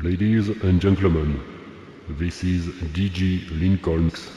Ladies and gentlemen, this is DJ Lincoln's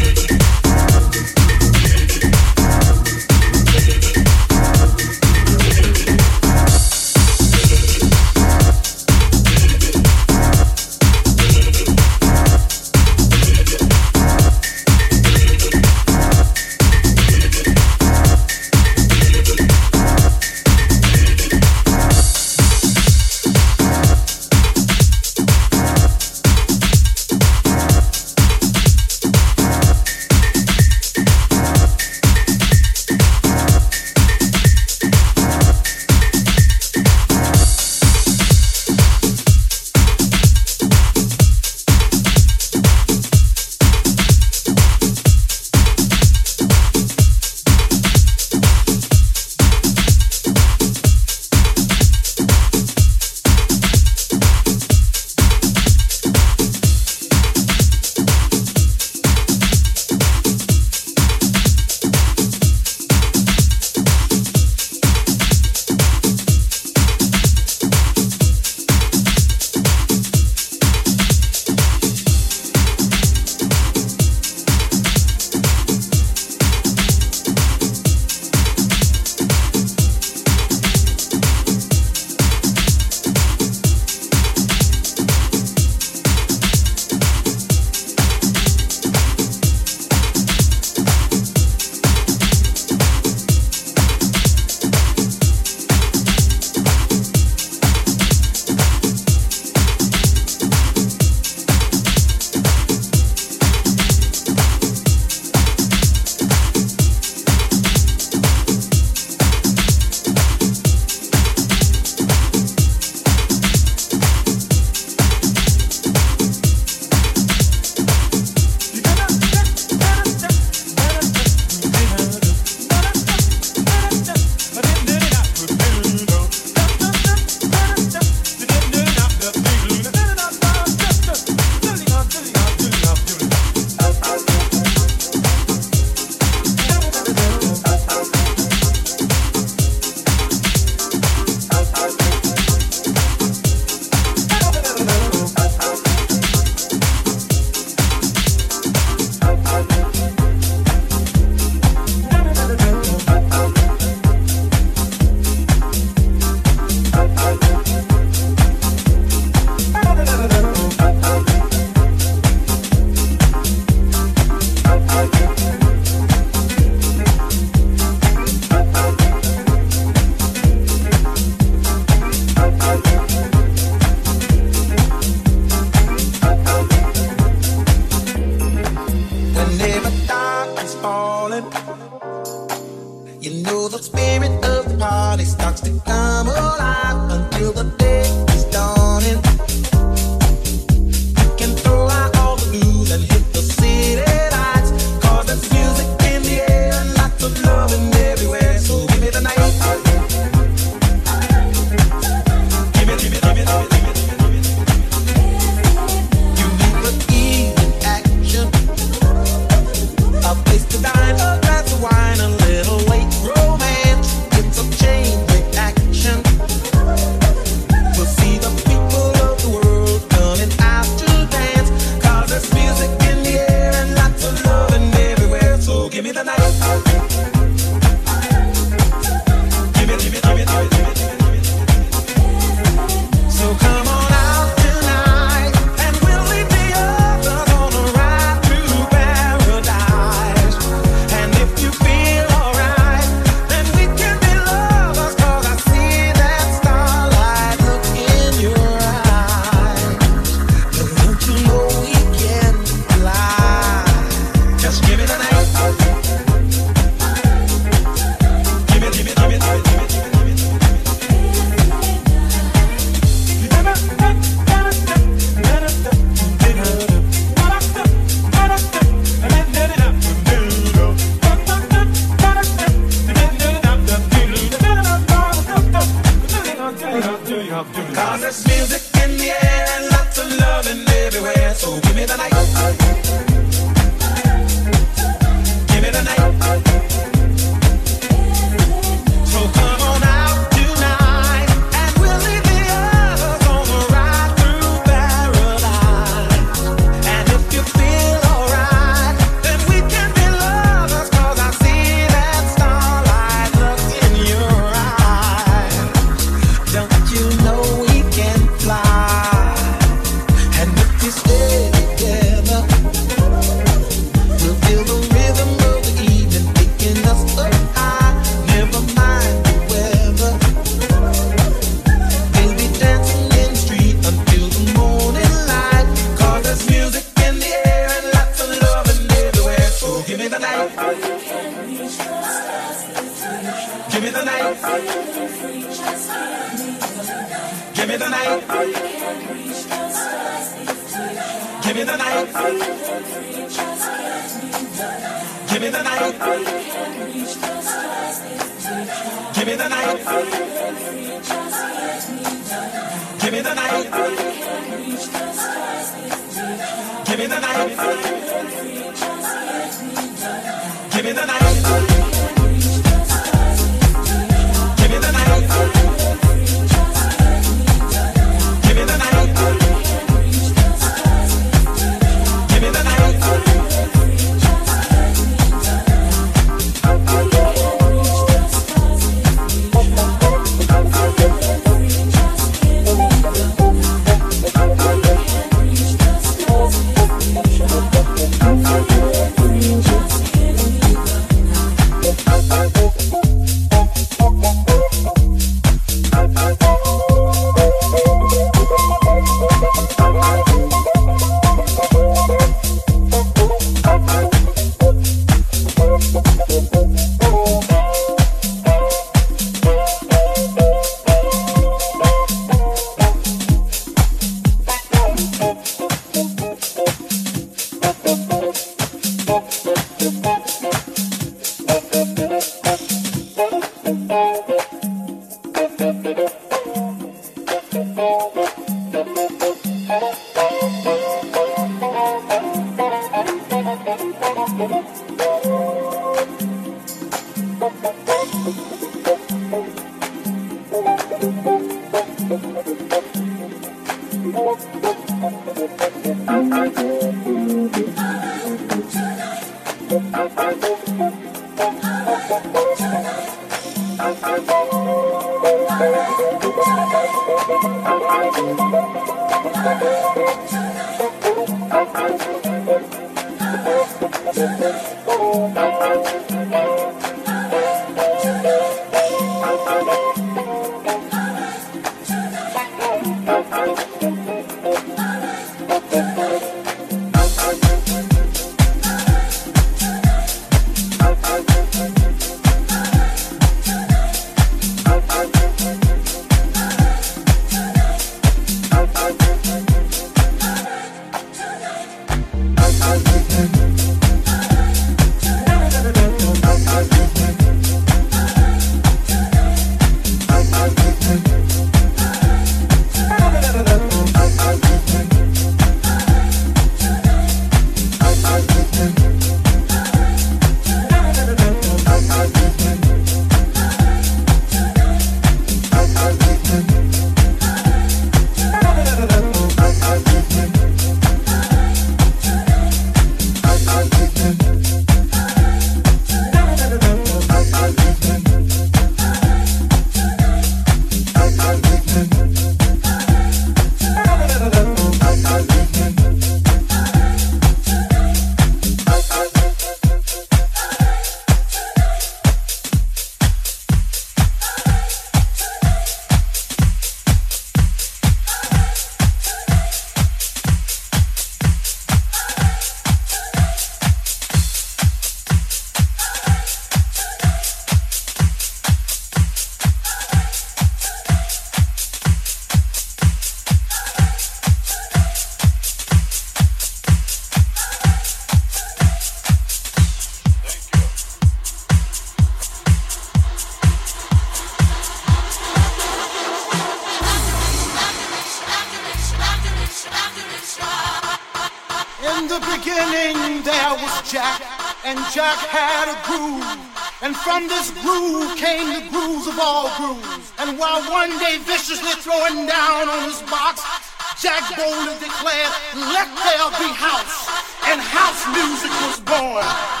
Jack boldly declared, let there be house, and house music was born.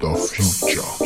The future.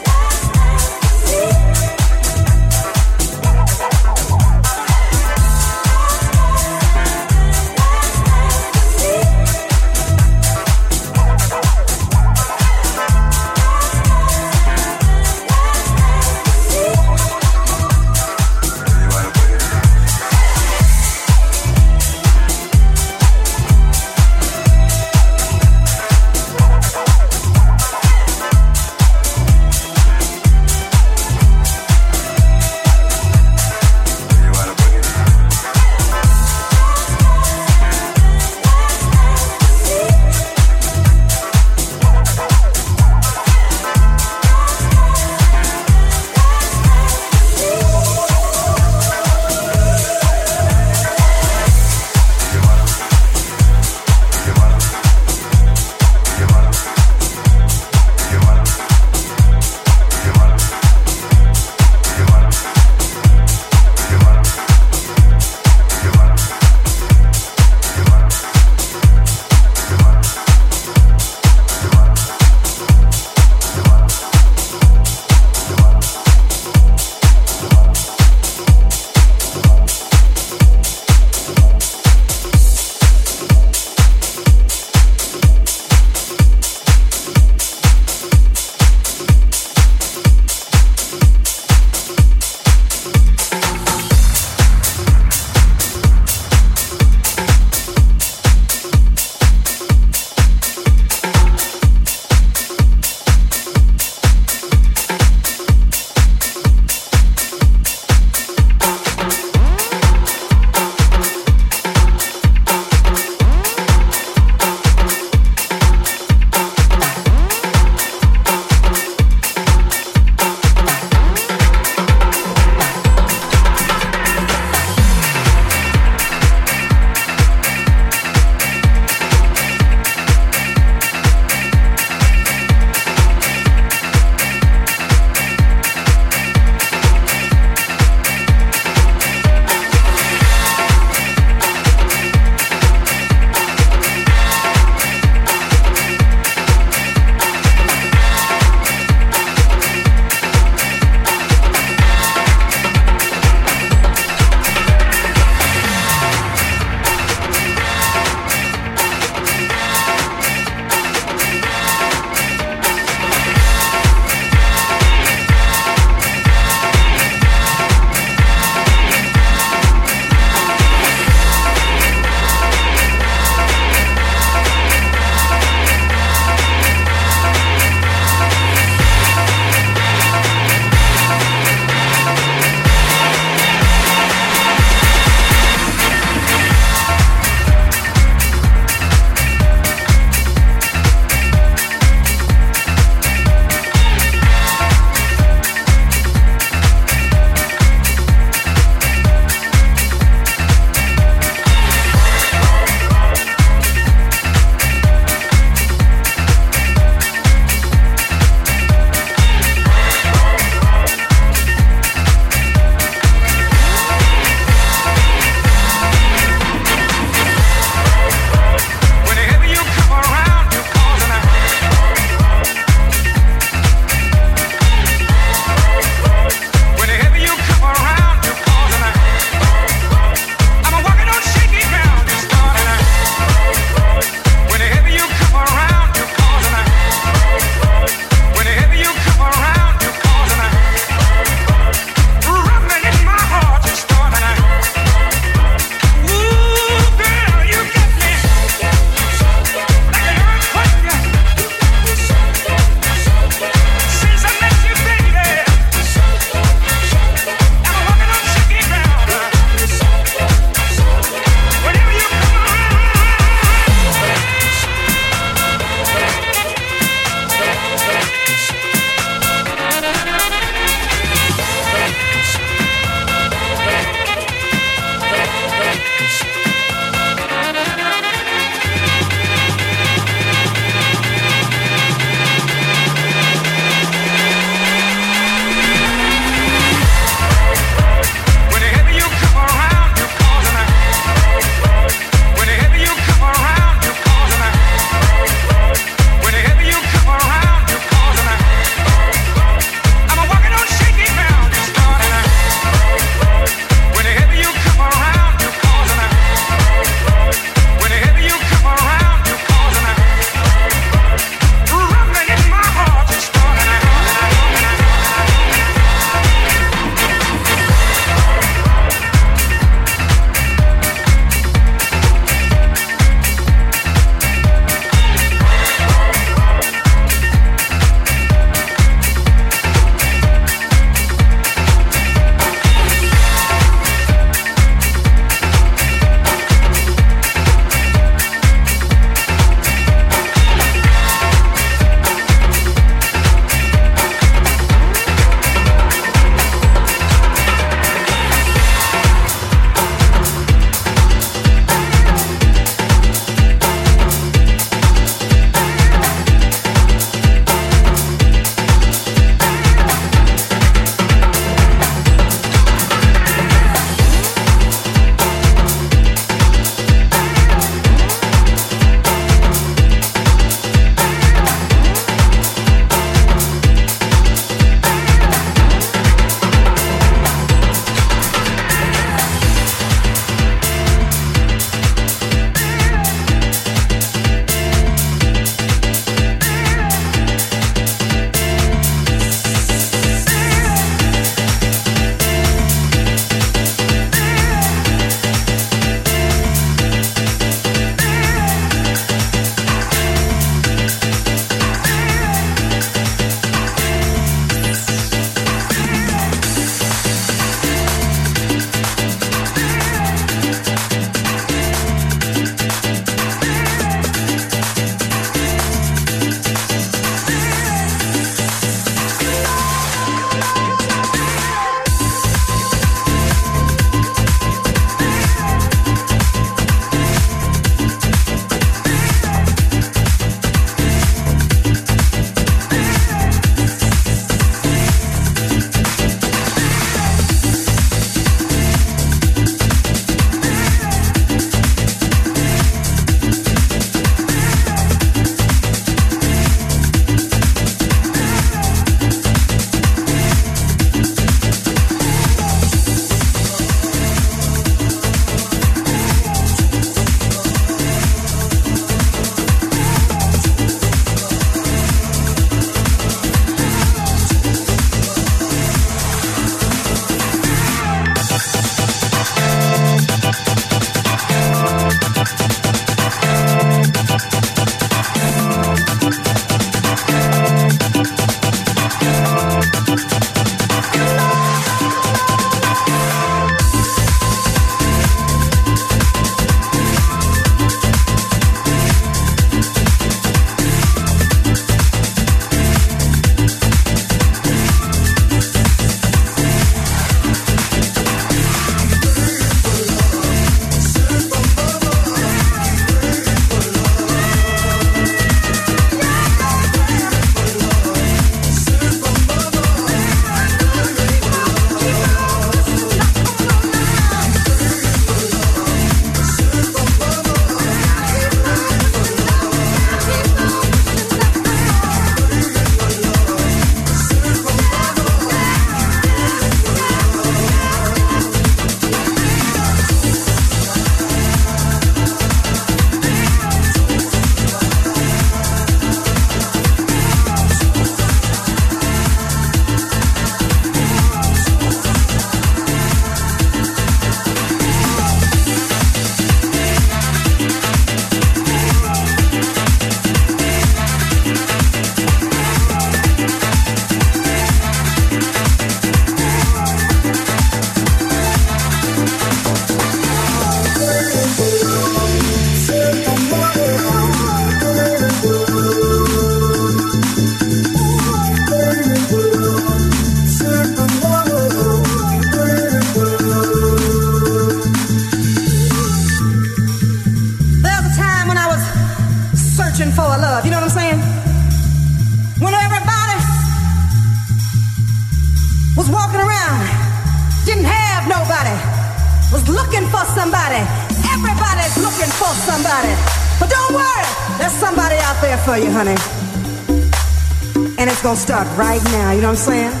right now. You know what I'm saying?